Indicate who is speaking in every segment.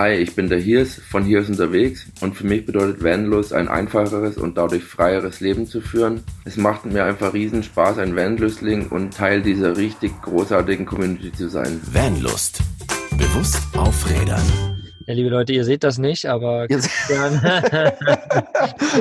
Speaker 1: Hi, ich bin der Hirs von Hirs unterwegs und für mich bedeutet Vanlust ein einfacheres und dadurch freieres Leben zu führen. Es macht mir einfach riesen Spaß, ein Vanlüstling und Teil dieser richtig großartigen Community zu sein.
Speaker 2: Vanlust. Bewusst aufrädern.
Speaker 3: Ja, liebe Leute, ihr seht das nicht, aber Christian,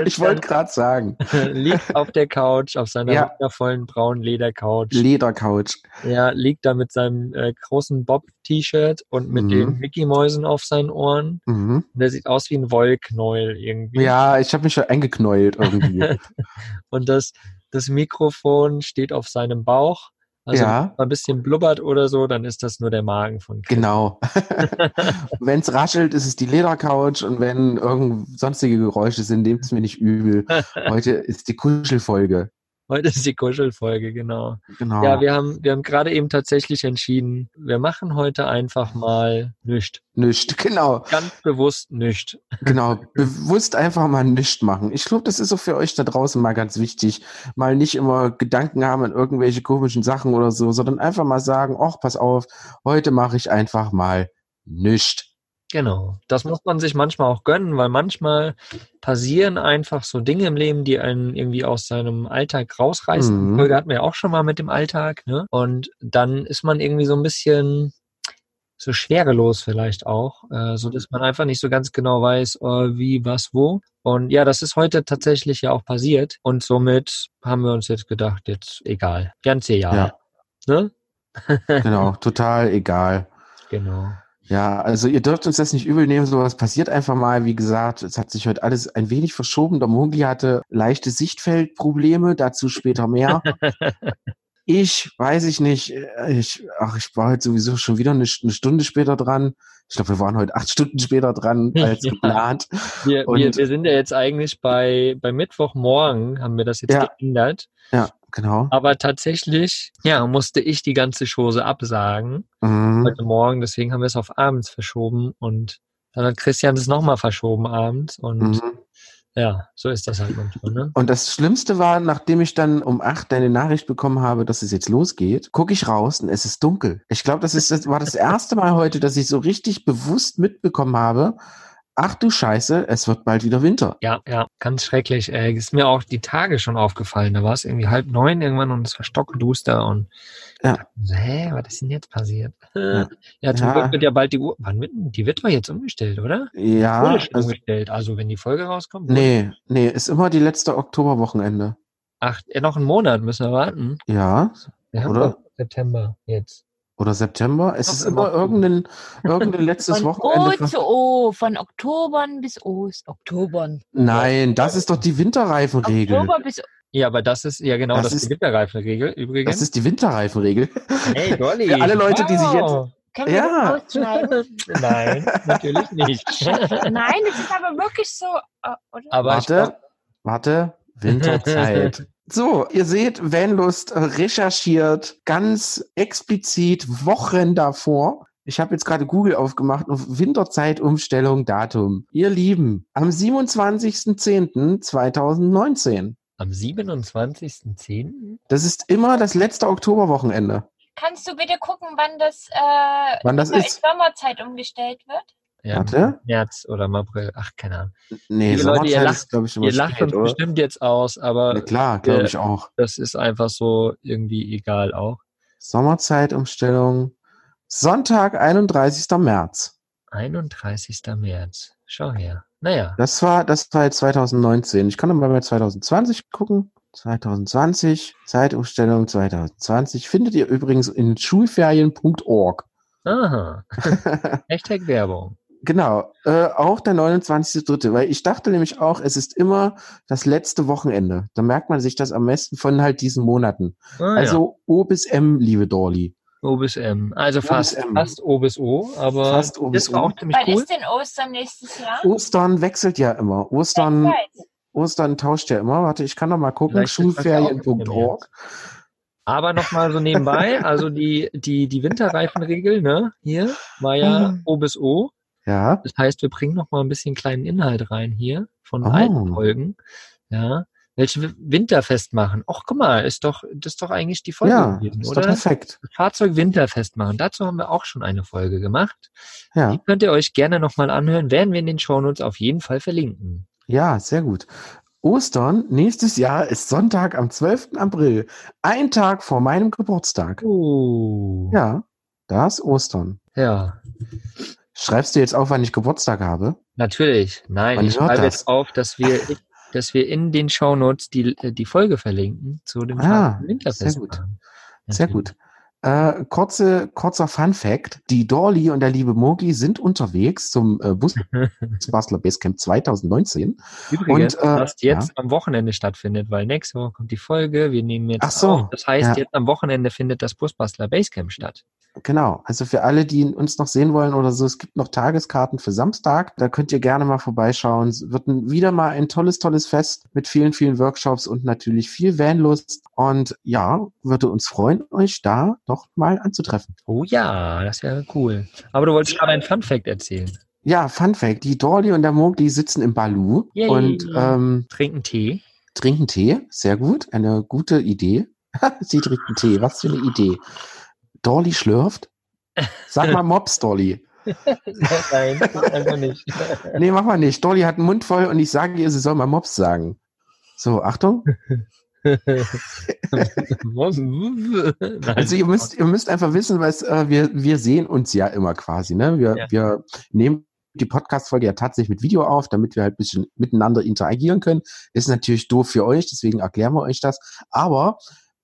Speaker 4: ich wollte gerade sagen,
Speaker 3: liegt auf der Couch, auf seiner
Speaker 4: Ja.
Speaker 3: wundervollen braunen Ledercouch.
Speaker 4: Ledercouch.
Speaker 3: Er liegt da mit seinem äh, großen Bob-T-Shirt und mit
Speaker 4: Mhm.
Speaker 3: den Mickey-Mäusen auf seinen Ohren.
Speaker 4: Mhm.
Speaker 3: Und der sieht aus wie ein Wollknäuel irgendwie.
Speaker 4: Ja, ich habe mich schon eingeknäult irgendwie.
Speaker 3: Und das, das Mikrofon steht auf seinem Bauch. Also
Speaker 4: Ja.
Speaker 3: wenn man ein bisschen blubbert oder so, dann ist das nur der Magen von Chris.
Speaker 4: genau. wenn es raschelt, ist es die Ledercouch und wenn irgend sonstige Geräusche sind, nehmt es mir nicht übel. Heute ist die Kuschelfolge.
Speaker 3: Heute ist die Kuschelfolge, genau.
Speaker 4: Genau.
Speaker 3: Ja, wir haben, wir haben gerade eben tatsächlich entschieden, wir machen heute einfach mal nichts.
Speaker 4: Nischt, genau.
Speaker 3: Ganz bewusst nichts.
Speaker 4: Genau, bewusst einfach mal nichts machen. Ich glaube, das ist auch für euch da draußen mal ganz wichtig. Mal nicht immer Gedanken haben an irgendwelche komischen Sachen oder so, sondern einfach mal sagen, ach, pass auf, heute mache ich einfach mal nichts.
Speaker 3: Genau. Das muss man sich manchmal auch gönnen, weil manchmal passieren einfach so Dinge im Leben, die einen irgendwie aus seinem Alltag rausreißen.
Speaker 4: Mhm.
Speaker 3: Folge hatten wir ja auch schon mal mit dem Alltag, ne? Und dann ist man irgendwie so ein bisschen so schwerelos vielleicht auch, äh, so dass man einfach nicht so ganz genau weiß, äh, wie, was, wo. Und ja, das ist heute tatsächlich ja auch passiert. Und somit haben wir uns jetzt gedacht, jetzt egal. Ganz egal.
Speaker 4: Ja.
Speaker 3: Ne?
Speaker 4: Genau, total egal.
Speaker 3: Genau.
Speaker 4: Ja, also ihr dürft uns das nicht übel nehmen, sowas passiert einfach mal. Wie gesagt, es hat sich heute alles ein wenig verschoben. Der Mogli hatte leichte Sichtfeldprobleme, dazu später mehr. ich weiß ich nicht, äh, ich, ach, ich war heute sowieso schon wieder eine, eine Stunde später dran. Ich glaube, wir waren heute acht Stunden später dran als
Speaker 3: Ja.
Speaker 4: geplant.
Speaker 3: Wir, wir, wir sind ja jetzt eigentlich bei, bei Mittwochmorgen, haben wir das jetzt
Speaker 4: Ja.
Speaker 3: geändert.
Speaker 4: Ja, genau.
Speaker 3: Aber tatsächlich, ja, musste ich die ganze Chose absagen
Speaker 4: Mhm.
Speaker 3: heute Morgen. Deswegen haben wir es auf abends verschoben und dann hat Christian es nochmal verschoben abends. Und
Speaker 4: Mhm.
Speaker 3: ja, so ist das halt manchmal, ne?
Speaker 4: Und das Schlimmste war, nachdem ich dann um acht deine Nachricht bekommen habe, dass es jetzt losgeht, gucke ich raus und es ist dunkel. Ich glaube, das ist das war das erste Mal heute, dass ich so richtig bewusst mitbekommen habe. Ach du Scheiße, es wird bald wieder Winter.
Speaker 3: Ja, ja, ganz schrecklich. Äh, ist mir auch die Tage schon aufgefallen. Da war es irgendwie halb neun irgendwann und es war stockduster und
Speaker 4: Ja.
Speaker 3: dachte hä, was ist denn jetzt passiert?
Speaker 4: Ja.
Speaker 3: Ja, zum
Speaker 4: Ja.
Speaker 3: Glück wird ja bald die Uhr. Wann wird, die wird doch jetzt umgestellt, oder?
Speaker 4: Ja,
Speaker 3: Wurde schon
Speaker 4: also,
Speaker 3: umgestellt. Also wenn die Folge rauskommt.
Speaker 4: nee, nee, ist immer die letzte Oktoberwochenende.
Speaker 3: Ach, äh, noch einen Monat müssen wir warten.
Speaker 4: Ja,
Speaker 3: Wir haben
Speaker 4: Oder?
Speaker 3: September jetzt.
Speaker 4: Oder September. Es
Speaker 3: Doch,
Speaker 4: ist
Speaker 3: im
Speaker 4: immer irgendein, irgendein letztes
Speaker 5: Von
Speaker 4: Wochenende.
Speaker 5: O zu O, von Oktobern bis Ost. Oktobern.
Speaker 4: Nein, das ist doch die Winterreifenregel.
Speaker 5: Oktober bis
Speaker 3: Ja, aber das ist ja genau
Speaker 4: Das
Speaker 3: das,
Speaker 4: ist-
Speaker 3: die Winterreifenregel übrigens.
Speaker 4: Das ist die Winterreifenregel.
Speaker 3: hey, Dolly.
Speaker 4: Für alle Leute, die sich jetzt-
Speaker 3: Wow.
Speaker 5: Können wir
Speaker 4: Ja.
Speaker 3: Nein, natürlich nicht.
Speaker 5: Nein, das ist aber wirklich so, äh, oder?
Speaker 3: aber
Speaker 4: Warte, warte, Winterzeit. So, ihr seht, Vanlust recherchiert ganz explizit Wochen davor. Ich habe jetzt gerade Google aufgemacht und Winterzeitumstellung Datum. Ihr Lieben, am 27.10.2019.
Speaker 3: am 27.10.
Speaker 4: Das ist immer das letzte Oktoberwochenende.
Speaker 5: Kannst du bitte gucken, wann das, äh,
Speaker 4: Wann das
Speaker 5: in
Speaker 4: ist?
Speaker 5: Sommerzeit umgestellt wird?
Speaker 3: Ja,
Speaker 4: Warte.
Speaker 3: März oder im April. Ach, keine Ahnung.
Speaker 4: Nee,
Speaker 3: Liebe Leute, ihr
Speaker 4: Sommerzeit
Speaker 3: lacht-
Speaker 4: ist, glaube ich, immer
Speaker 3: Ihr lacht
Speaker 4: spät,
Speaker 3: uns
Speaker 4: oder?
Speaker 3: bestimmt jetzt aus, aber
Speaker 4: Na klar, glaube ich auch.
Speaker 3: das ist einfach so irgendwie egal auch.
Speaker 4: Sommerzeitumstellung. Sonntag, 31. März.
Speaker 3: 31. März. Schau her. Naja.
Speaker 4: Das war, das war jetzt 2019. Ich kann mal bei 2020 gucken. 2020, Zeitumstellung 2020. Findet ihr übrigens in schulferien.org.
Speaker 3: Aha. Hashtag Werbung.
Speaker 4: Genau, äh, auch der 29.3., weil ich dachte nämlich auch, es ist immer das letzte Wochenende. Da merkt man sich das am besten von halt diesen Monaten.
Speaker 3: Ah, ja.
Speaker 4: Also O bis M, liebe Dorli.
Speaker 3: O bis M. Also
Speaker 4: O
Speaker 3: fast,
Speaker 4: M.
Speaker 3: fast O bis O, aber
Speaker 4: Fast O bis
Speaker 3: das war
Speaker 4: O.
Speaker 3: auch ziemlich
Speaker 5: Wann
Speaker 3: cool.
Speaker 5: ist denn Ostern nächstes Jahr?
Speaker 4: Ostern wechselt ja immer. Ostern. Ostern tauscht ja immer. Warte, ich kann noch mal gucken.
Speaker 3: Ja
Speaker 4: Schulferien.org.
Speaker 3: Aber nochmal so nebenbei, also die, die, die Winterreifenregel, ne, hier war ja
Speaker 4: Hm.
Speaker 3: O bis O.
Speaker 4: Ja.
Speaker 3: Das heißt, wir bringen nochmal ein bisschen kleinen Inhalt rein hier von
Speaker 4: Oh.
Speaker 3: alten Folgen. Ja. welche Winterfest machen. Och, guck mal, ist doch, das ist doch eigentlich die Folge
Speaker 4: Ja,
Speaker 3: gewesen,
Speaker 4: ist
Speaker 3: oder?
Speaker 4: doch perfekt.
Speaker 3: Fahrzeug Winterfest machen. Dazu haben wir auch schon eine Folge gemacht.
Speaker 4: Ja,
Speaker 3: Die könnt ihr euch gerne nochmal anhören, werden wir in den Shownotes auf jeden Fall verlinken.
Speaker 4: ja, sehr gut. Ostern nächstes Jahr ist Sonntag am 12. April. Ein Tag vor meinem Geburtstag.
Speaker 3: Oh.
Speaker 4: Ja, da ist Ostern.
Speaker 3: Ja.
Speaker 4: Schreibst du jetzt auf, wann ich Geburtstag habe?
Speaker 3: Natürlich. Nein,
Speaker 4: Man
Speaker 3: ich schreibe jetzt auf, dass wir, dass wir in den Shownotes die, äh, die Folge verlinken zu dem
Speaker 4: Ah,
Speaker 3: Winterfest.
Speaker 4: sehr gut. Sehr gut. Äh, kurze, kurzer Fun Fact. Die Dorli und der liebe Mogli sind unterwegs zum äh, Busbastler Basecamp 2019.
Speaker 3: Übrigens,
Speaker 4: Und, äh,
Speaker 3: was jetzt am Wochenende stattfindet, weil nächste Woche kommt die Folge, wir nehmen jetzt
Speaker 4: Ach so,
Speaker 3: auf. Das heißt,
Speaker 4: ja.
Speaker 3: jetzt am Wochenende findet das Busbastler Basecamp statt.
Speaker 4: Genau. Also für alle, die uns noch sehen wollen oder so, es gibt noch Tageskarten für Samstag. Da könnt ihr gerne mal vorbeischauen. Es wird wieder mal ein tolles, tolles Fest mit vielen, vielen Workshops und natürlich viel Vanlust. Und ja, würde uns freuen, euch da doch mal anzutreffen.
Speaker 3: Oh ja, das wäre cool. Aber du wolltest gerade ein Fun Fact erzählen.
Speaker 4: Ja, Fun Fact. Die Dorli und der Mogli sitzen im Balu
Speaker 3: Yay.
Speaker 4: und ähm,
Speaker 3: Trinken Tee.
Speaker 4: trinken Tee. Sehr gut. Eine gute Idee. Sie trinken Tee. Was für eine Idee. Dorli schlürft. Sag mal Mops, Dorli.
Speaker 3: Nein, einfach nicht.
Speaker 4: Nee, mach mal nicht. Dolly hat einen Mund voll und ich sage ihr, sie soll mal Mops sagen. So, Achtung. Also ihr müsst, ihr müsst einfach wissen, was äh, wir, wir sehen uns ja immer quasi. Ne? Wir,
Speaker 3: Ja.
Speaker 4: wir nehmen die Podcast-Folge ja tatsächlich mit Video auf, damit wir halt ein bisschen miteinander interagieren können. Ist natürlich doof für euch, deswegen erklären wir euch das. Aber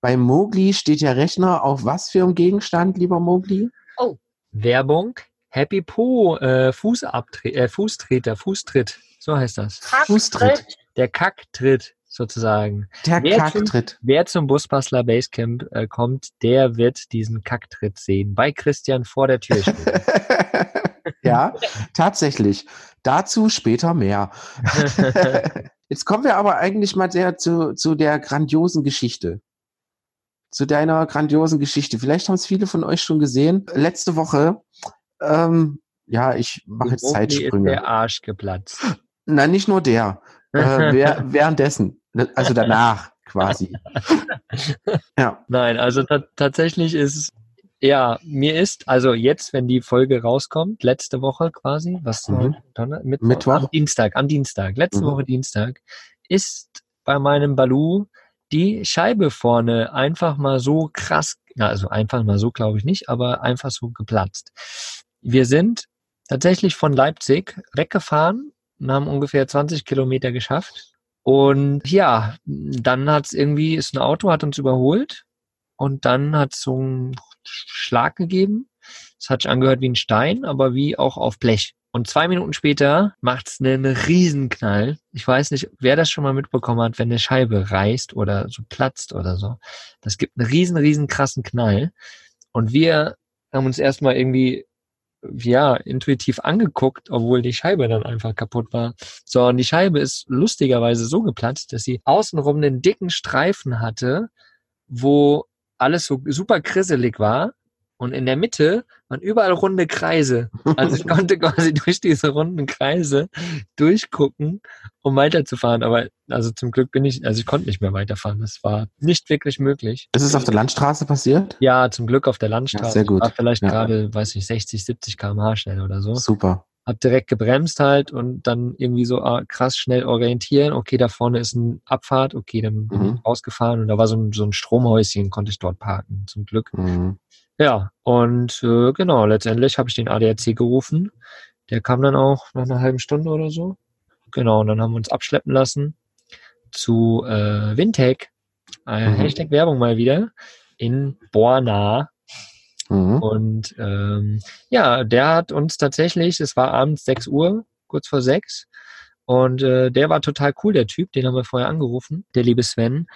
Speaker 4: bei Mowgli steht der Rechner auf was für einem Gegenstand, lieber Mowgli?
Speaker 3: Werbung. Happy Po, äh, Fußabtre äh, Fußtreter, Fußtritt. So heißt das.
Speaker 4: Fußtritt.
Speaker 3: Der Kacktritt sozusagen.
Speaker 4: Der
Speaker 3: Wer
Speaker 4: Kacktritt.
Speaker 3: Wer zum Busbastler Basecamp äh, kommt, der wird diesen Kacktritt sehen. Bei Christian vor der Tür stehen.
Speaker 4: ja, tatsächlich. Dazu später mehr. Jetzt kommen wir aber eigentlich mal sehr zu, zu der grandiosen Geschichte. Zu deiner grandiosen Geschichte. Vielleicht haben es viele von euch schon gesehen. Letzte Woche, ähm, ja, ich mache jetzt
Speaker 3: Mowgli ist
Speaker 4: Zeitsprünge.
Speaker 3: der Arsch geplatzt.
Speaker 4: Na, nicht nur der. Äh, wer, währenddessen. Also danach quasi. Ja.
Speaker 3: Nein, also ta tatsächlich ist, ja, mir ist, also jetzt, wenn die Folge rauskommt, letzte Woche quasi, was
Speaker 4: Mhm.
Speaker 3: Donner- Mittwoch?
Speaker 4: Mittwoch.
Speaker 3: Am Dienstag, am Dienstag, letzte
Speaker 4: Mhm.
Speaker 3: Woche Dienstag, ist bei meinem Balu die Scheibe vorne einfach mal so krass, also einfach mal so glaube ich nicht, aber einfach so geplatzt. Wir sind tatsächlich von Leipzig weggefahren und haben ungefähr 20 Kilometer geschafft. Und ja, dann hat's irgendwie, ist ein Auto, hat uns überholt und dann hat so einen Schlag gegeben. Es hat sich angehört wie ein Stein, aber wie auch auf Blech. Und zwei Minuten später macht's einen Riesenknall. Ich weiß nicht, wer das schon mal mitbekommen hat, wenn eine Scheibe reißt oder so platzt oder so. Das gibt einen riesen, riesen krassen Knall. Und wir haben uns erstmal irgendwie ja, intuitiv angeguckt, obwohl die Scheibe dann einfach kaputt war. So, und die Scheibe ist lustigerweise so geplatzt, dass sie außenrum einen dicken Streifen hatte, wo alles so super krisselig war. Und in der Mitte waren überall runde Kreise. Also ich konnte quasi durch diese runden Kreise durchgucken, um weiterzufahren. Aber also zum Glück bin ich, also ich konnte nicht mehr weiterfahren. Das war nicht wirklich möglich.
Speaker 4: Ist es auf der Landstraße passiert?
Speaker 3: Ja, zum Glück auf der Landstraße.
Speaker 4: Ja, sehr gut.
Speaker 3: War vielleicht
Speaker 4: Ja.
Speaker 3: gerade, weiß ich, 60, 70 km/h schnell oder so.
Speaker 4: Super.
Speaker 3: Hab direkt gebremst halt und dann irgendwie so ah, krass schnell orientieren. Okay, da vorne ist eine Abfahrt. Okay, dann bin
Speaker 4: Mhm.
Speaker 3: ich rausgefahren und da war so ein, so ein Stromhäuschen, konnte ich dort parken, zum Glück.
Speaker 4: Mhm.
Speaker 3: Ja, und äh, genau, letztendlich habe ich den ADAC gerufen. Der kam dann auch nach einer halben Stunde oder so. Genau, und dann haben wir uns abschleppen lassen zu äh, Wintec. Äh,
Speaker 4: Mhm.
Speaker 3: Hashtag Werbung mal wieder. In Borna.
Speaker 4: Mhm.
Speaker 3: Und ähm, ja, der hat uns tatsächlich, es war abends 6 Uhr, kurz vor 6. Und äh, der war total cool, der Typ, den haben wir vorher angerufen, der liebe Sven.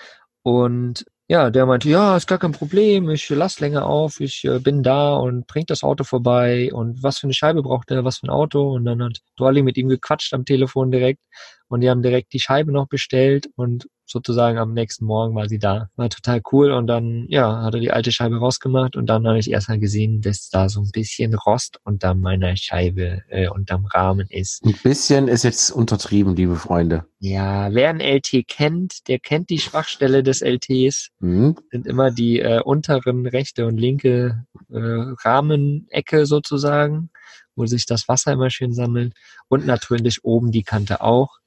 Speaker 3: Und ja, der meinte, ja, ist gar kein Problem, ich lass länger auf, ich äh, bin da und bringt das Auto vorbei und was für eine Scheibe braucht er, was für ein Auto? Und dann hat Dolly mit ihm gequatscht am Telefon direkt und die haben direkt die Scheibe noch bestellt und sozusagen am nächsten Morgen war sie da. War total cool und dann, ja, hat er die alte Scheibe rausgemacht und dann habe ich erst mal gesehen, dass da so ein bisschen Rost unter meiner Scheibe, äh, unterm Rahmen ist.
Speaker 4: Ein bisschen ist jetzt untertrieben, liebe Freunde.
Speaker 3: Ja, wer ein LT kennt, der kennt die Schwachstelle des LTs.
Speaker 4: Hm?
Speaker 3: Sind immer die äh, unteren rechte und linke äh, Rahmenecke sozusagen, wo sich das Wasser immer schön sammelt. Und natürlich oben die Kante auch.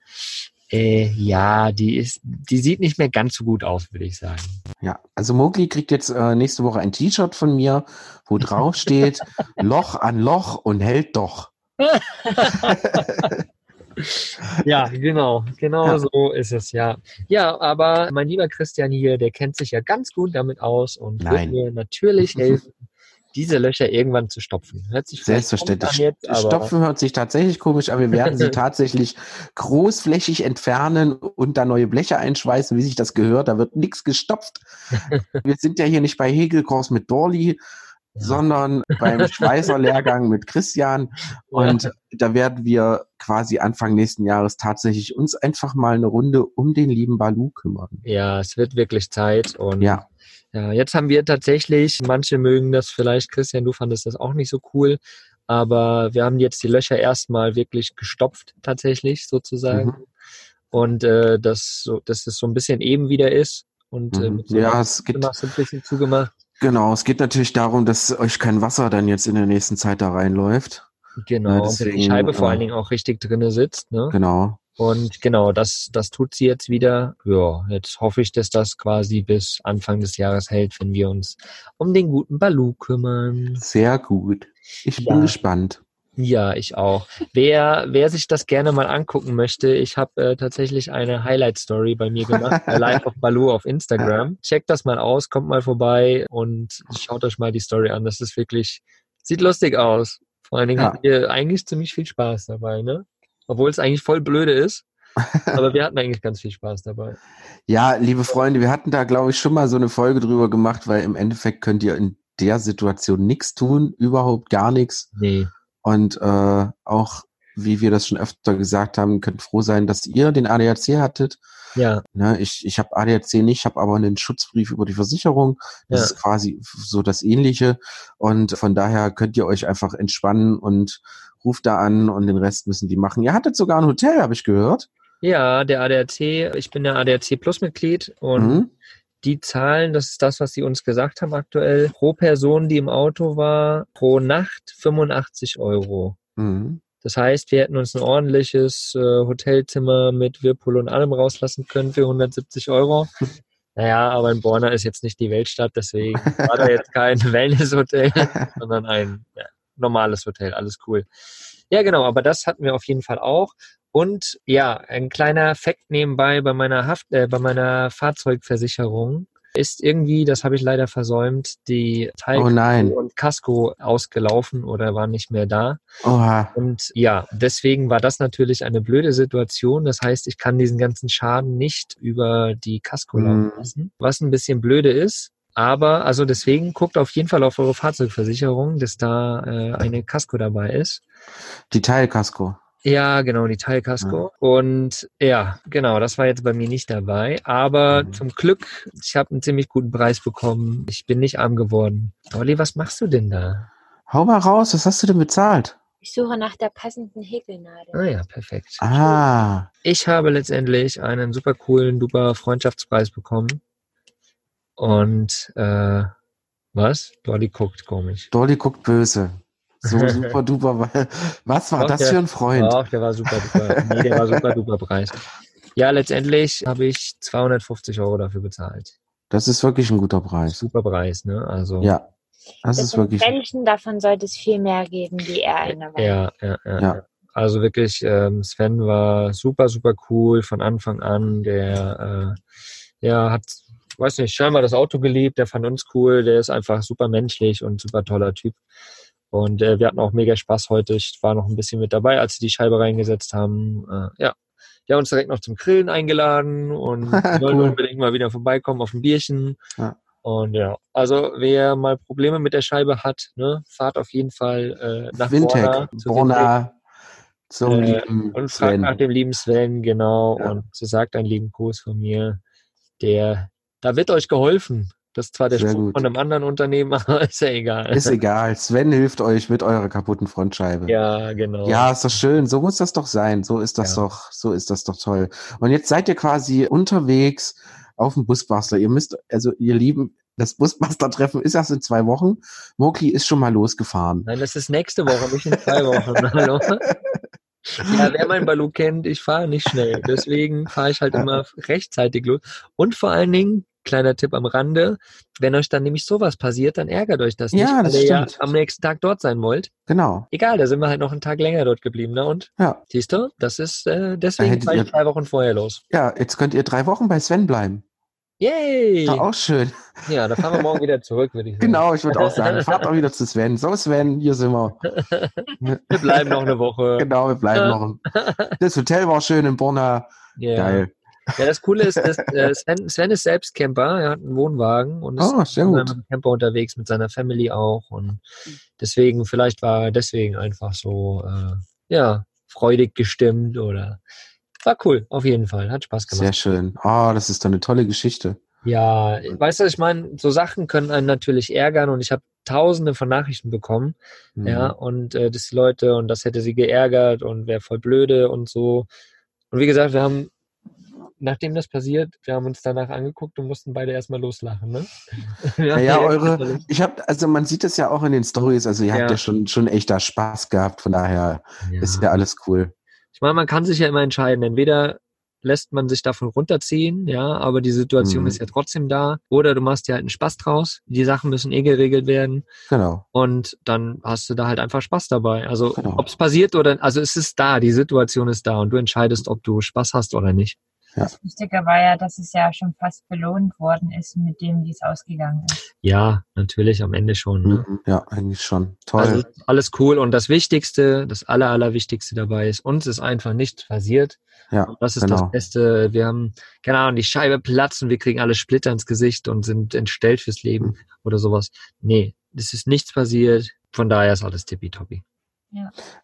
Speaker 3: Äh, ja, die ist, die sieht nicht mehr ganz so gut aus, würde ich sagen.
Speaker 4: Ja, also Mowgli kriegt jetzt äh, nächste Woche ein T-Shirt von mir, wo drauf steht Loch an Loch und hält doch.
Speaker 3: Ja, genau, genau
Speaker 4: Ja.
Speaker 3: so ist es, ja. Ja, aber mein lieber Christian hier, der kennt sich ja ganz gut damit aus und
Speaker 4: Nein.
Speaker 3: wird mir natürlich helfen, diese Löcher irgendwann zu stopfen. Hört sich
Speaker 4: Selbstverständlich.
Speaker 3: jetzt,
Speaker 4: Stopfen hört sich tatsächlich komisch, aber wir werden sie tatsächlich großflächig entfernen und da neue Bleche einschweißen, wie sich das gehört. Da wird nichts gestopft. Wir sind ja hier nicht bei Hegelkurs mit Dorli,
Speaker 3: Ja.
Speaker 4: sondern beim Schweißerlehrgang mit Christian. Und da werden wir quasi Anfang nächsten Jahres tatsächlich uns einfach mal eine Runde um den lieben Balu kümmern.
Speaker 3: Ja, es wird wirklich Zeit und
Speaker 4: Ja.
Speaker 3: Ja, jetzt haben wir tatsächlich, manche mögen das vielleicht, Christian, du fandest das auch nicht so cool, aber wir haben jetzt die Löcher erstmal wirklich gestopft, tatsächlich sozusagen.
Speaker 4: Mhm.
Speaker 3: Und äh, dass, so, dass es so ein bisschen eben wieder ist und äh,
Speaker 4: Mhm.
Speaker 3: mit so
Speaker 4: Ja, es
Speaker 3: so ein bisschen zugemacht.
Speaker 4: genau, es geht natürlich darum, dass euch kein Wasser dann jetzt in der nächsten Zeit da reinläuft.
Speaker 3: Genau,
Speaker 4: Ja,
Speaker 3: und dass die
Speaker 4: deswegen,
Speaker 3: Scheibe vor
Speaker 4: äh,
Speaker 3: allen Dingen auch richtig drinne sitzt. Ne?
Speaker 4: Genau.
Speaker 3: Und genau, das, das tut sie jetzt wieder. Ja, jetzt hoffe ich, dass das quasi bis Anfang des Jahres hält, wenn wir uns um den guten Balu kümmern.
Speaker 4: Sehr gut. Ich bin
Speaker 3: Ja.
Speaker 4: gespannt.
Speaker 3: Ja, ich auch. Wer, wer sich das gerne mal angucken möchte, ich habe äh, tatsächlich eine Highlight-Story bei mir gemacht, Live of Baloo auf Instagram. Checkt das mal aus, kommt mal vorbei und schaut euch mal die Story an. Das ist wirklich, sieht lustig aus. Vor allen Dingen
Speaker 4: Ja.
Speaker 3: hatten wir eigentlich ziemlich viel Spaß dabei, ne? Obwohl es eigentlich voll blöde ist. Aber wir hatten eigentlich ganz viel Spaß dabei.
Speaker 4: Ja, liebe Freunde, wir hatten da, glaube ich, schon mal so eine Folge drüber gemacht, weil im Endeffekt könnt ihr in der Situation nichts tun, überhaupt gar nichts.
Speaker 3: Nee.
Speaker 4: Und äh, auch, wie wir das schon öfter gesagt haben, könnt froh sein, dass ihr den ADAC hattet.
Speaker 3: Ja,
Speaker 4: Ne, ich ich habe ADAC nicht, habe aber einen Schutzbrief über die Versicherung. Das
Speaker 3: Ja.
Speaker 4: ist quasi so das Ähnliche. Und von daher könnt ihr euch einfach entspannen und ruft da an und den Rest müssen die machen. Ihr hattet sogar ein Hotel, habe ich gehört.
Speaker 3: ja, der ADAC, ich bin der ADAC Plus Mitglied und
Speaker 4: Mhm.
Speaker 3: die Zahlen, das ist das, was sie uns gesagt haben aktuell, pro Person, die im Auto war, pro Nacht 85 Euro.
Speaker 4: Mhm.
Speaker 3: Das heißt, wir hätten uns ein ordentliches äh, Hotelzimmer mit Whirlpool und allem rauslassen können für 170 Euro. Naja, aber in Borna ist jetzt nicht die Weltstadt, deswegen war da jetzt kein Wellnesshotel, sondern ein ja, normales Hotel. Alles cool. Ja, genau, aber das hatten wir auf jeden Fall auch. Und ja, ein kleiner Fakt nebenbei bei meiner Haft, äh, bei meiner Fahrzeugversicherung ist irgendwie, das habe ich leider versäumt, die Teil
Speaker 4: Oh
Speaker 3: und Casco ausgelaufen oder waren nicht mehr da.
Speaker 4: Oha.
Speaker 3: Und ja, deswegen war das natürlich eine blöde Situation. Das heißt, ich kann diesen ganzen Schaden nicht über die Casco laufen
Speaker 4: Mhm.
Speaker 3: lassen, was ein bisschen blöde ist. Aber also deswegen guckt auf jeden Fall auf eure Fahrzeugversicherung, dass da äh, eine Casco dabei ist.
Speaker 4: Die Teilkasko.
Speaker 3: Ja, genau, die Teilkasko. Und ja, genau, das war jetzt bei mir nicht dabei. Aber
Speaker 4: Mhm.
Speaker 3: zum Glück, ich habe einen ziemlich guten Preis bekommen. Ich bin nicht arm geworden. Olli, was machst du denn da?
Speaker 4: Hau mal raus, was hast du denn bezahlt?
Speaker 5: Ich suche nach der passenden Häkelnadel.
Speaker 3: Ah ja, perfekt.
Speaker 4: Ah,
Speaker 3: Ich habe letztendlich einen super coolen, duper Freundschaftspreis bekommen. Und äh, was? Dolly guckt komisch.
Speaker 4: Dolly guckt böse. So super duper. weil- Was war
Speaker 3: Doch,
Speaker 4: das
Speaker 3: der-
Speaker 4: für ein Freund?
Speaker 3: Ach, der war super duper. Nee, der war super duper Preis. Ja, letztendlich habe ich 250 Euro dafür bezahlt.
Speaker 4: Das ist wirklich ein guter Preis.
Speaker 3: Super Preis, ne? Also
Speaker 4: Ja, das,
Speaker 5: Das
Speaker 4: ist wirklich.
Speaker 5: Menschen, davon sollte es viel mehr geben, die er einer
Speaker 3: Ja, ja, ja.
Speaker 4: Ja.
Speaker 3: ja. Also wirklich, ähm, Sven war super, super cool von Anfang an. Der äh, ja, hat, weiß nicht, scheinbar das Auto geliebt, der fand uns cool, der ist einfach super menschlich und super toller Typ. Und äh, wir hatten auch mega Spaß heute. Ich war noch ein bisschen mit dabei, als sie die Scheibe reingesetzt haben. Äh, ja. Die haben uns direkt noch zum Grillen eingeladen und wollen
Speaker 4: Cool.
Speaker 3: unbedingt mal wieder vorbeikommen auf ein Bierchen.
Speaker 4: Ja.
Speaker 3: Und ja, also wer mal Probleme mit der Scheibe hat, ne, fahrt auf jeden Fall äh, nach Borna
Speaker 4: Wintec,
Speaker 3: zu Wintec.
Speaker 4: Borna zum
Speaker 3: Äh,
Speaker 4: lieben
Speaker 3: Und fragt
Speaker 4: Sven.
Speaker 3: nach dem lieben Sven, genau.
Speaker 4: Ja.
Speaker 3: Und so sagt einen lieben Gruß von mir. Der, da wird euch geholfen. Das ist zwar der
Speaker 4: Sehr
Speaker 3: Spruch
Speaker 4: gut.
Speaker 3: von einem anderen Unternehmen, aber ist ja egal.
Speaker 4: Ist egal. Sven hilft euch mit eurer kaputten Frontscheibe.
Speaker 3: ja, genau.
Speaker 4: Ja, ist doch schön. So muss das doch sein. So ist das
Speaker 3: Ja.
Speaker 4: doch, so ist das doch toll. Und jetzt seid ihr quasi unterwegs auf dem Busbastler. Ihr müsst, also ihr Lieben, das Busbastler-Treffen ist erst in zwei Wochen. Mokli ist schon mal losgefahren.
Speaker 3: Nein, das ist nächste Woche, nicht in zwei Wochen. Hallo. Ja, wer mein Balu kennt, ich fahre nicht schnell. Deswegen fahre ich halt immer rechtzeitig los. Und vor allen Dingen, kleiner Tipp am Rande, wenn euch dann nämlich sowas passiert, dann ärgert euch das nicht,
Speaker 4: Ja,
Speaker 3: weil
Speaker 4: das
Speaker 3: ihr ja am nächsten Tag dort sein wollt.
Speaker 4: Genau.
Speaker 3: Egal, da sind wir halt noch einen Tag länger dort geblieben. Ne? Und
Speaker 4: Ja.
Speaker 3: siehst du, das ist äh, deswegen fahre ich drei Wochen vorher los.
Speaker 4: Ja, jetzt könnt ihr drei Wochen bei Sven bleiben.
Speaker 3: Yay!
Speaker 4: Doch auch schön.
Speaker 3: Ja, da fahren wir morgen wieder zurück, würde ich sagen.
Speaker 4: Genau, ich würde auch sagen, fahrt auch wieder zu Sven. So, Sven, hier sind wir.
Speaker 3: Wir bleiben noch eine Woche.
Speaker 4: Genau, wir bleiben noch. Das Hotel war schön in Borna.
Speaker 3: Ja.
Speaker 4: Geil.
Speaker 3: Ja, das Coole ist, dass, äh, Sven, Sven ist selbst Camper, er hat einen Wohnwagen und ist
Speaker 4: Oh, sehr
Speaker 3: mit Camper unterwegs mit seiner Family auch und deswegen, vielleicht war er deswegen einfach so, äh, ja, freudig gestimmt oder war cool, auf jeden Fall, hat Spaß gemacht.
Speaker 4: Sehr schön. Oh, das ist doch eine tolle Geschichte.
Speaker 3: Ja, weißt du, ich meine, so Sachen können einen natürlich ärgern und ich habe tausende von Nachrichten bekommen,
Speaker 4: Mhm.
Speaker 3: ja, und äh, die Leute und das hätte sie geärgert und wäre voll blöde und so. Und wie gesagt, wir haben, nachdem das passiert, wir haben uns danach angeguckt und mussten beide erstmal loslachen, ne?
Speaker 4: Ja, ja, eure, ich habe, also man sieht es ja auch in den Stories, also ihr habt
Speaker 3: Ja.
Speaker 4: ja schon, schon echt da Spaß gehabt, von daher ist ja alles cool.
Speaker 3: Ich meine, man kann sich ja immer entscheiden, entweder lässt man sich davon runterziehen, ja, aber die Situation
Speaker 4: Mhm.
Speaker 3: ist ja trotzdem da, oder du machst dir halt einen Spaß draus, die Sachen müssen eh geregelt werden
Speaker 4: Genau.
Speaker 3: und dann hast du da halt einfach Spaß dabei. Also
Speaker 4: Genau.
Speaker 3: ob es passiert oder, also es ist da, die Situation ist da und du entscheidest, ob du Spaß hast oder nicht.
Speaker 6: Das Lustige war ja, dass es ja schon fast belohnt worden ist mit dem, wie es ausgegangen ist.
Speaker 3: Ja, natürlich am Ende schon. Ne?
Speaker 4: Mhm. Ja, eigentlich schon. Toll.
Speaker 3: Also alles cool und das Wichtigste, das aller, allerwichtigste dabei ist, uns ist einfach nichts passiert.
Speaker 4: ja,
Speaker 3: Und das ist
Speaker 4: genau.
Speaker 3: das Beste. Wir haben, keine Ahnung, die Scheibe platzt und wir kriegen alle Splitter ins Gesicht und sind entstellt fürs Leben
Speaker 4: Mhm.
Speaker 3: oder sowas. Nee, es ist nichts passiert. Von daher ist alles tippitoppi.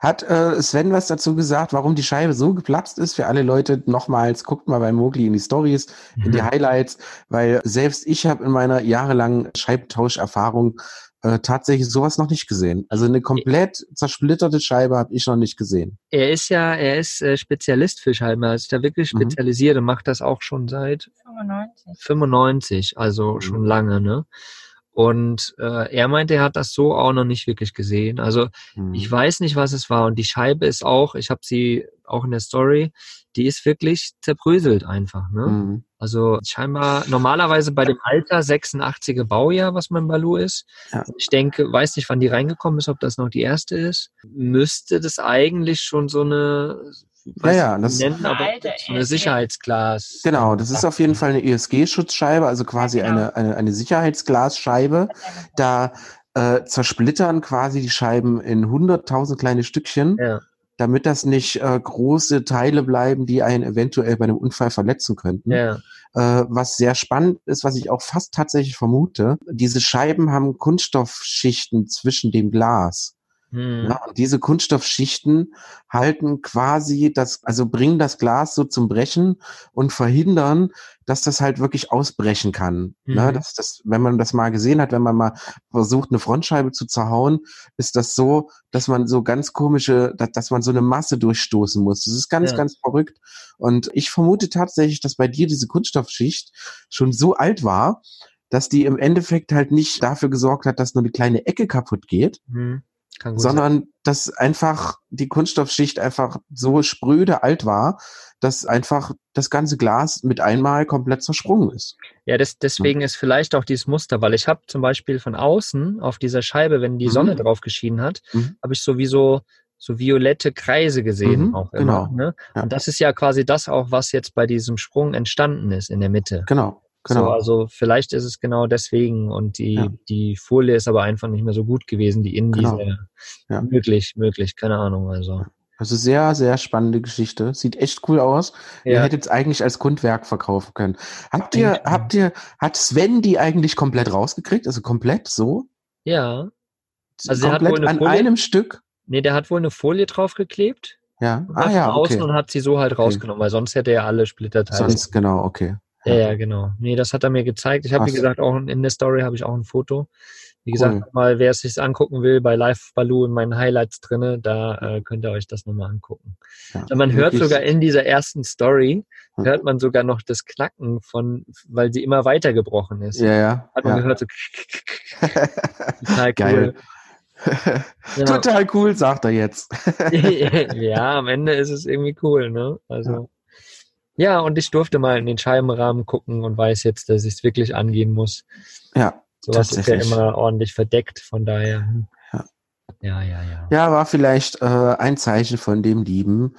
Speaker 4: Hat äh, Sven was dazu gesagt, warum die Scheibe so geplatzt ist? Für alle Leute nochmals, guckt mal bei Mogli in die Stories, in die Highlights, weil selbst ich habe in meiner jahrelangen Scheibentauscherfahrung äh, tatsächlich sowas noch nicht gesehen. Also eine komplett zersplitterte Scheibe habe ich noch nicht gesehen.
Speaker 3: Er ist ja, er ist äh, Spezialist für Scheiben. Er ist da wirklich
Speaker 4: Mhm.
Speaker 3: spezialisiert und macht das auch schon seit
Speaker 6: 95.
Speaker 3: 95, also
Speaker 4: Mhm.
Speaker 3: schon lange, ne? Und äh, er meinte, er hat das so auch noch nicht wirklich gesehen. Also
Speaker 4: Hm.
Speaker 3: Ich weiß nicht, was es war. Und die Scheibe ist auch, ich habe sie auch in der Story, die ist wirklich zerbröselt einfach. Ne?
Speaker 4: Mhm.
Speaker 3: Also scheinbar normalerweise bei dem Alter 86er Baujahr, was mein Balu ist.
Speaker 4: Ja.
Speaker 3: Ich denke, weiß nicht, wann die reingekommen ist, ob das noch die erste ist. Müsste das eigentlich schon so eine,
Speaker 4: Ja, ja,
Speaker 3: nicht,
Speaker 4: das-
Speaker 3: nennen, aber
Speaker 6: Alte
Speaker 3: so eine. Sicherheitsglas.
Speaker 4: Genau, das ist auf jeden Fall eine ESG-Schutzscheibe, also quasi
Speaker 6: Ja, genau.
Speaker 4: eine, eine, eine Sicherheitsglasscheibe. Da äh, zersplittern quasi die Scheiben in hunderttausend kleine Stückchen,
Speaker 3: Ja.
Speaker 4: damit das nicht äh, große Teile bleiben, die einen eventuell bei einem Unfall verletzen könnten.
Speaker 3: Ja,
Speaker 4: Äh, was sehr spannend ist, was ich auch fast tatsächlich vermute, diese Scheiben haben Kunststoffschichten zwischen dem Glas.
Speaker 3: Hm.
Speaker 4: Ja, und diese Kunststoffschichten halten quasi das, also bringen das Glas so zum Brechen und verhindern, dass das halt wirklich ausbrechen kann.
Speaker 3: Mhm.
Speaker 4: Ne, dass das, wenn man das mal gesehen hat, wenn man mal versucht, eine Frontscheibe zu zerhauen, ist das so, dass man so ganz komische, dass, dass man so eine Masse durchstoßen muss. Das ist ganz,
Speaker 3: Ja.
Speaker 4: ganz verrückt. Und ich vermute tatsächlich, dass bei dir diese Kunststoffschicht schon so alt war, dass die im Endeffekt halt nicht dafür gesorgt hat, dass nur eine kleine Ecke kaputt geht,
Speaker 3: Hm. Kann gut sein.
Speaker 4: sondern dass einfach die Kunststoffschicht einfach so spröde alt war, dass einfach das ganze Glas mit einmal komplett zersprungen ist.
Speaker 3: Ja, das, deswegen ist vielleicht auch dieses Muster, weil ich habe zum Beispiel von außen auf dieser Scheibe, wenn die
Speaker 4: Mhm.
Speaker 3: Sonne drauf geschienen hat,
Speaker 4: Mhm.
Speaker 3: habe ich sowieso so violette Kreise gesehen
Speaker 4: Mhm,
Speaker 3: auch immer.
Speaker 4: genau.
Speaker 3: Ne?
Speaker 4: Ja.
Speaker 3: Und das ist ja quasi das auch, was jetzt bei diesem Sprung entstanden ist in der Mitte.
Speaker 4: Genau,
Speaker 3: So,
Speaker 4: genau.
Speaker 3: also vielleicht ist es genau deswegen und die,
Speaker 4: Ja.
Speaker 3: die Folie ist aber einfach nicht mehr so gut gewesen, die in
Speaker 4: Genau.
Speaker 3: dieser
Speaker 4: Ja.
Speaker 3: möglich, möglich, keine Ahnung. Also
Speaker 4: Also sehr, sehr spannende Geschichte. Sieht echt cool aus. Ihr
Speaker 3: ja,
Speaker 4: hättet es eigentlich als Grundwerk verkaufen können. Habt ihr, habt ihr, hat Sven die eigentlich komplett rausgekriegt? Also komplett so?
Speaker 3: ja. Also hat
Speaker 4: komplett
Speaker 3: wohl eine
Speaker 4: an
Speaker 3: Folie-
Speaker 4: einem Stück?
Speaker 3: Nee, der hat wohl eine Folie draufgeklebt
Speaker 4: Ja. Ah ja,
Speaker 3: außen
Speaker 4: okay.
Speaker 3: und hat sie so halt
Speaker 4: Okay.
Speaker 3: rausgenommen, weil sonst hätte er alle Splitterteile.
Speaker 4: Sonst genau, okay.
Speaker 3: Ja, ja, genau. Nee, das hat er mir gezeigt. Ich habe, wie gesagt, auch in der Story habe ich auch ein Foto. Wie gesagt,
Speaker 4: Cool.
Speaker 3: mal, wer es sich angucken will, bei Live Baloo in meinen Highlights drinne, da äh, könnt ihr euch das nochmal angucken.
Speaker 4: Ja,
Speaker 3: Und man hört sogar in dieser ersten Story,
Speaker 4: Hm.
Speaker 3: hört man sogar noch das Knacken von, weil sie immer weiter gebrochen ist.
Speaker 4: Ja, ja.
Speaker 3: Hat man
Speaker 4: ja.
Speaker 3: gehört so total
Speaker 4: Geil.
Speaker 3: cool. Ja.
Speaker 4: Total cool, sagt er jetzt.
Speaker 3: ja, am Ende ist es irgendwie cool, ne? Also. Ja. und ich durfte mal in den Scheibenrahmen gucken und weiß jetzt, dass ich es wirklich angehen muss.
Speaker 4: ja.
Speaker 3: Sowas ist ja immer ordentlich verdeckt, von daher.
Speaker 4: Ja.
Speaker 3: Ja, ja, ja.
Speaker 4: Ja, war vielleicht äh, ein Zeichen von dem Lieben.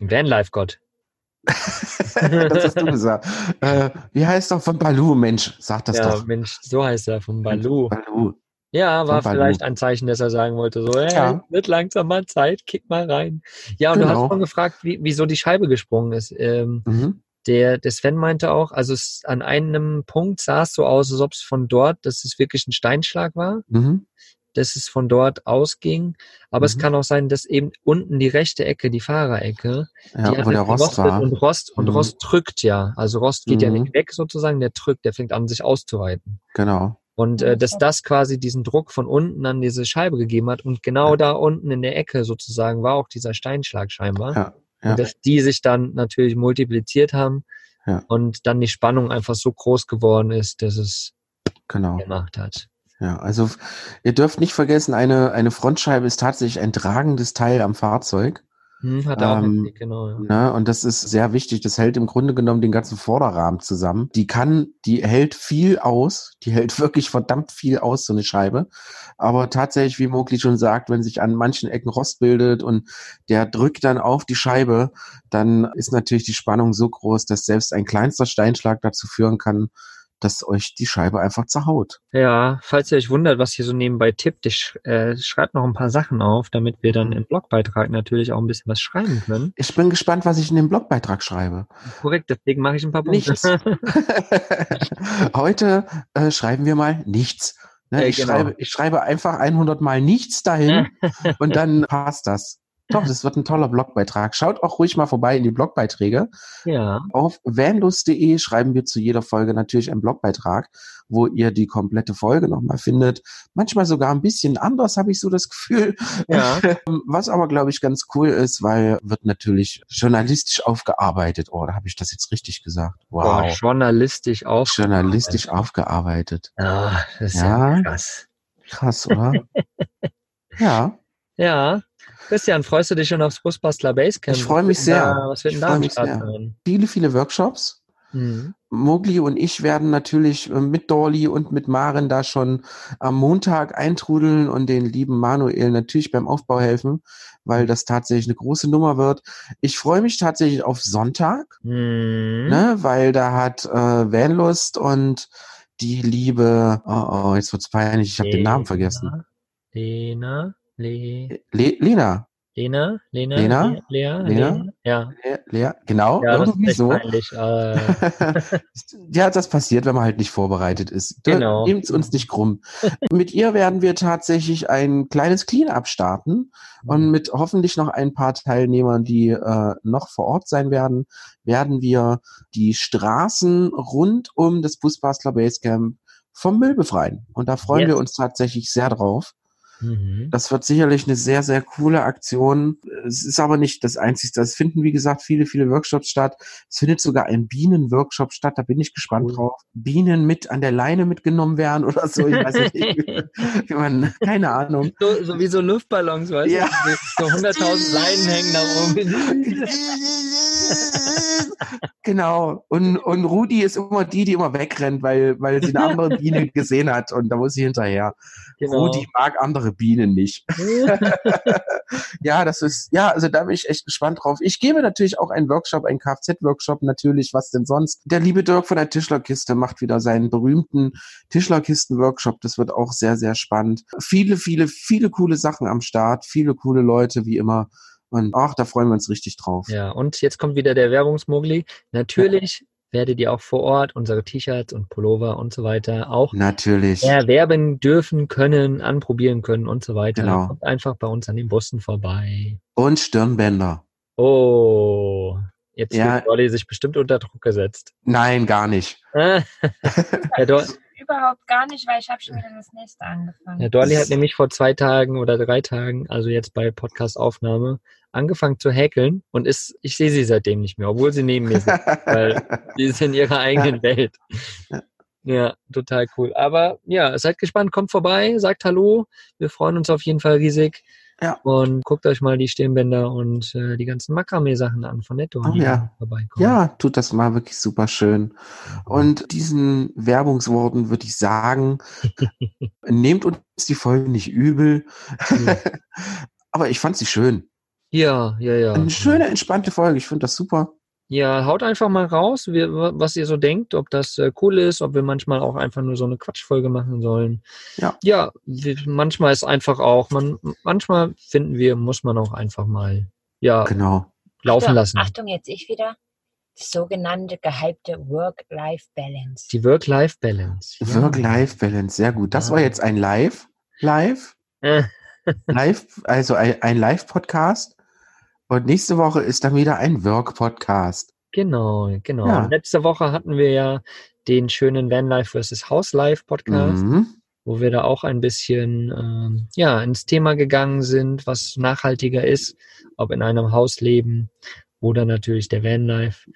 Speaker 3: Vanlife-Gott.
Speaker 4: das hast du gesagt. Äh, wie heißt doch von Balu, Mensch? Sag das
Speaker 3: Ja,
Speaker 4: doch.
Speaker 3: Mensch, so heißt er vom Balu.
Speaker 4: Balu.
Speaker 3: Ja, war vielleicht ein Zeichen, dass er sagen wollte, so, hey,
Speaker 4: Ja.
Speaker 3: wird langsam mal Zeit, kick mal rein. Ja, und du
Speaker 4: Genau.
Speaker 3: hast schon gefragt, wie, wieso die Scheibe gesprungen ist. Ähm,
Speaker 4: Mhm.
Speaker 3: der, der Sven meinte auch, also es, an einem Punkt sah es so aus, als ob es von dort, dass es wirklich ein Steinschlag war,
Speaker 4: Mhm.
Speaker 3: dass es von dort ausging. Aber es
Speaker 4: Mhm.
Speaker 3: kann auch sein, dass eben unten die rechte Ecke, die Fahrerecke, die
Speaker 4: Ja,
Speaker 3: hat
Speaker 4: wo der Rost war.
Speaker 3: Und Rost, und
Speaker 4: Mhm.
Speaker 3: Rost drückt ja. Also Rost geht ja
Speaker 4: Mhm.
Speaker 3: nicht weg sozusagen, der drückt, der fängt an, sich auszuweiten.
Speaker 4: Genau.
Speaker 3: Und äh, dass das quasi diesen Druck von unten an diese Scheibe gegeben hat. Und genau da unten in der Ecke sozusagen war auch dieser Steinschlag scheinbar.
Speaker 4: Ja, ja.
Speaker 3: Und dass die sich dann natürlich multipliziert haben
Speaker 4: Ja.
Speaker 3: und dann die Spannung einfach so groß geworden ist, dass es
Speaker 4: Genau.
Speaker 3: gemacht hat.
Speaker 4: Ja, also ihr dürft nicht vergessen, eine, eine Frontscheibe ist tatsächlich ein tragendes Teil am Fahrzeug.
Speaker 3: Hm, hat er auch
Speaker 4: Ähm,
Speaker 3: mitgekriegt, genau. Ja.
Speaker 4: Ne? Und das ist sehr wichtig. Das hält im Grunde genommen den ganzen Vorderrahmen zusammen. Die kann, die hält viel aus. Die hält wirklich verdammt viel aus, so eine Scheibe. Aber tatsächlich, wie Mogli schon sagt, wenn sich an manchen Ecken Rost bildet und der drückt dann auf die Scheibe, dann ist natürlich die Spannung so groß, dass selbst ein kleinster Steinschlag dazu führen kann, dass euch die Scheibe einfach zerhaut.
Speaker 3: Ja, falls ihr euch wundert, was hier so nebenbei tippt, ich äh, schreibe noch ein paar Sachen auf, damit wir dann im Blogbeitrag natürlich auch ein bisschen was schreiben können.
Speaker 4: Ich bin gespannt, was ich in den Blogbeitrag schreibe.
Speaker 3: Korrekt, deswegen mache ich ein paar Punkte.
Speaker 4: Nichts. Heute äh, schreiben wir mal nichts. Ne,
Speaker 3: Äh,
Speaker 4: ich,
Speaker 3: genau.
Speaker 4: schreibe, ich schreibe einfach 100 Mal nichts dahin und dann passt das. Doch, das wird ein toller Blogbeitrag. Schaut auch ruhig mal vorbei in die Blogbeiträge.
Speaker 3: ja.
Speaker 4: Auf vanlust.de schreiben wir zu jeder Folge natürlich einen Blogbeitrag, wo ihr die komplette Folge nochmal findet. Manchmal sogar ein bisschen anders, habe ich so das Gefühl.
Speaker 3: Ja.
Speaker 4: Was aber, glaube ich, ganz cool ist, weil wird natürlich journalistisch aufgearbeitet. Oh, da habe ich das jetzt richtig gesagt. Wow.
Speaker 3: journalistisch auch.
Speaker 4: Journalistisch aufgearbeitet.
Speaker 3: Ah, das ist ja,
Speaker 4: Ja.
Speaker 3: krass.
Speaker 4: Krass, oder? ja,
Speaker 3: Ja. Christian, freust du dich schon aufs Busbastler Basecamp?
Speaker 4: Ich freu mich
Speaker 3: wird
Speaker 4: sehr.
Speaker 3: Da, was wird
Speaker 4: Ich
Speaker 3: denn da
Speaker 4: freu
Speaker 3: am
Speaker 4: mich sehr. viele, viele Workshops.
Speaker 3: Mhm.
Speaker 4: Mogli und ich werden natürlich äh, mit Dorli und mit Maren da schon am Montag eintrudeln und den lieben Manuel natürlich beim Aufbau helfen, weil das tatsächlich eine große Nummer wird. Ich freue mich tatsächlich auf Sonntag,
Speaker 3: Mhm.
Speaker 4: ne, weil da hat äh, Vanlust und die liebe, oh, oh jetzt wird's peinlich, ich habe den Namen vergessen.
Speaker 3: Lena, Le,
Speaker 4: Le Lena,
Speaker 3: Lena, Lena,
Speaker 4: Lena?
Speaker 3: Le, Lea,
Speaker 4: Lena?
Speaker 3: Le, ja.
Speaker 4: Le Lea, genau,
Speaker 3: Ja, das ist
Speaker 4: irgendwie so.
Speaker 3: peinlich. Äh,
Speaker 4: ja, das passiert, wenn man halt nicht vorbereitet ist.
Speaker 3: Genau.
Speaker 4: Nehmt uns nicht krumm. mit ihr werden wir tatsächlich ein kleines Clean-up starten und mit hoffentlich noch ein paar Teilnehmern, die äh, noch vor Ort sein werden, werden wir die Straßen rund um das Busbastler Basecamp vom Müll befreien. Und da freuen
Speaker 3: Yes.
Speaker 4: wir uns tatsächlich sehr drauf.
Speaker 3: Mhm.
Speaker 4: Das wird sicherlich eine sehr, sehr coole Aktion. Es ist aber nicht das Einzige. Es finden, wie gesagt, viele, viele Workshops statt. Es findet sogar ein Bienenworkshop statt. Da bin ich gespannt
Speaker 3: Cool.
Speaker 4: drauf. Bienen mit an der Leine mitgenommen werden oder so. Ich weiß nicht, wie, man, keine Ahnung.
Speaker 3: so, so wie so Luftballons, weißt
Speaker 4: Ja.
Speaker 3: du? So 100.000 Leinen hängen da oben.
Speaker 4: genau. Und, und Rudi ist immer die, die immer wegrennt, weil, weil sie eine andere Biene gesehen hat und da muss sie hinterher.
Speaker 3: Genau.
Speaker 4: Rudi mag andere Bienen nicht. ja, das ist, ja, also da bin ich echt gespannt drauf. Ich gebe natürlich auch einen Workshop, einen Kfz-Workshop, natürlich, was denn sonst. Der liebe Dirk von der Tischlerkiste macht wieder seinen berühmten Tischlerkisten-Workshop. Das wird auch sehr, sehr spannend. Viele, viele, viele coole Sachen am Start, viele coole Leute, wie immer. Und ach, da freuen wir uns richtig drauf.
Speaker 3: Ja, und jetzt kommt wieder der Werbungsmogli. Natürlich werdet ihr auch vor Ort unsere T-Shirts und Pullover und so weiter auch
Speaker 4: Natürlich.
Speaker 3: erwerben dürfen können, anprobieren können und so weiter.
Speaker 4: Genau.
Speaker 3: Kommt einfach bei uns an den Bussen vorbei.
Speaker 4: Und Stirnbänder.
Speaker 3: Oh, jetzt
Speaker 4: Ja.
Speaker 3: wird Dolly sich bestimmt unter Druck gesetzt.
Speaker 4: Nein, gar nicht.
Speaker 3: Herr, Do
Speaker 6: Überhaupt gar nicht, weil ich habe schon wieder das nächste angefangen.
Speaker 3: Herr Dolly hat nämlich vor zwei Tagen oder drei Tagen, also jetzt bei Podcast-Aufnahme, angefangen zu häkeln und ist, ich sehe sie seitdem nicht mehr, obwohl sie neben mir sind, weil sie ist in ihrer eigenen Welt.
Speaker 4: Ja.
Speaker 3: Ja, total cool. Aber ja, seid gespannt, kommt vorbei, sagt Hallo. Wir freuen uns auf jeden Fall riesig.
Speaker 4: Ja.
Speaker 3: Und guckt euch mal die Stirnbänder und äh, die ganzen Makramee-Sachen an von Netto,
Speaker 4: Oh
Speaker 3: die
Speaker 4: ja. Ja, tut das mal wirklich super schön. Und diesen Werbungsworten würde ich sagen, nehmt uns die Folge nicht übel. Aber ich fand sie schön.
Speaker 3: Ja, ja, ja.
Speaker 4: Eine schöne, entspannte Folge. Ich finde das super.
Speaker 3: Ja, haut einfach mal raus, wie, was ihr so denkt, ob das äh, cool ist, ob wir manchmal auch einfach nur so eine Quatschfolge machen sollen.
Speaker 4: Ja.
Speaker 3: Ja, manchmal ist einfach auch, man, manchmal finden wir, muss man auch einfach mal, ja,
Speaker 4: Genau.
Speaker 3: laufen
Speaker 5: Achtung,
Speaker 3: lassen.
Speaker 5: Achtung, jetzt ich wieder. Die sogenannte gehypte Work-Life-Balance.
Speaker 3: Die Work-Life-Balance. Ja.
Speaker 4: Work-Life-Balance, sehr gut. Das
Speaker 3: Ah.
Speaker 4: war jetzt ein Live, Live,
Speaker 3: Äh,
Speaker 4: Live, also ein, ein Live-Podcast. Und nächste Woche ist dann wieder ein Work-Podcast.
Speaker 3: Genau, genau.
Speaker 4: Ja.
Speaker 3: Letzte Woche hatten wir ja den schönen Vanlife vs. Houselife Podcast.
Speaker 4: Mhm.
Speaker 3: wo wir da auch ein bisschen ähm, ja ins Thema gegangen sind, was nachhaltiger ist, ob in einem Haus leben oder natürlich der Vanlife.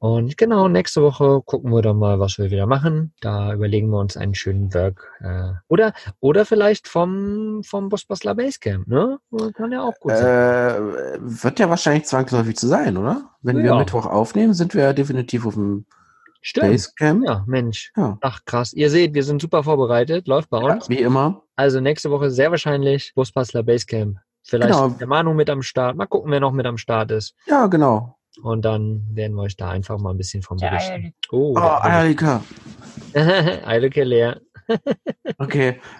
Speaker 3: Und genau, nächste Woche gucken wir dann mal, was wir wieder machen. Da überlegen wir uns einen schönen Work. Äh, oder, oder vielleicht vom, vom Busbastler Basecamp, ne? Kann ja auch gut sein.
Speaker 4: Äh, wird ja wahrscheinlich zwangsläufig zu sein, oder? Wenn wir
Speaker 3: Ja.
Speaker 4: Mittwoch aufnehmen, sind wir ja definitiv auf dem
Speaker 3: Stimmt.
Speaker 4: Basecamp.
Speaker 3: Ja, Mensch.
Speaker 4: Ja.
Speaker 3: Ach krass. Ihr seht, wir sind super vorbereitet. Läuft bei
Speaker 4: Ja,
Speaker 3: uns.
Speaker 4: wie immer.
Speaker 3: Also nächste Woche sehr wahrscheinlich Busbastler Basecamp. Vielleicht
Speaker 4: Genau.
Speaker 3: der Manu mit am Start. Mal gucken, wer noch mit am Start ist.
Speaker 4: Ja, genau.
Speaker 3: Und dann werden wir euch da einfach mal ein bisschen vom
Speaker 6: Der
Speaker 3: berichten.
Speaker 6: Eierlikör.
Speaker 3: Oh,
Speaker 4: Oh, Eierlikör.
Speaker 3: Eileke leer.
Speaker 4: Okay.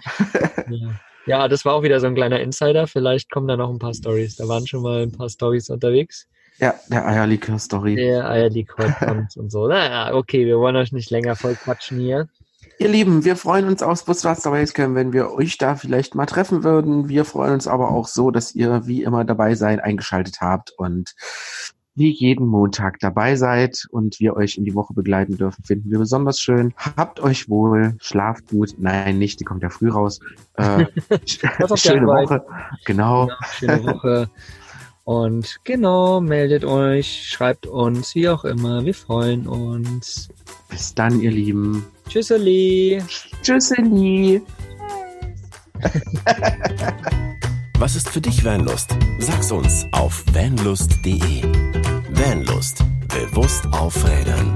Speaker 3: Ja. ja, das war auch wieder so ein kleiner Insider. Vielleicht kommen da noch ein paar Stories. Da waren schon mal ein paar Stories unterwegs.
Speaker 4: Ja, der Eierlikör-Story.
Speaker 3: Der Eierlikör kommt und so. Naja, okay, wir wollen euch nicht länger voll quatschen hier.
Speaker 4: Ihr Lieben, wir freuen uns aufs Busmaster Basecamp, wenn wir euch da vielleicht mal treffen würden. Wir freuen uns aber auch so, dass ihr wie immer dabei seid, eingeschaltet habt und wie jeden Montag dabei seid und wir euch in die Woche begleiten dürfen, finden wir besonders schön. Habt euch wohl, schlaft gut. Nein, nicht, die kommt ja früh raus. Äh, schöne. Woche. Genau.
Speaker 3: Ja, schöne Woche. Und genau, meldet euch, schreibt uns, wie auch immer. Wir freuen uns.
Speaker 4: Bis dann, ihr Lieben.
Speaker 3: Tschüsseli.
Speaker 4: Tschüsseli.
Speaker 2: Was ist für dich Vanlust? Sag's uns auf vanlust.de. Vanlust. Bewusst aufrädern.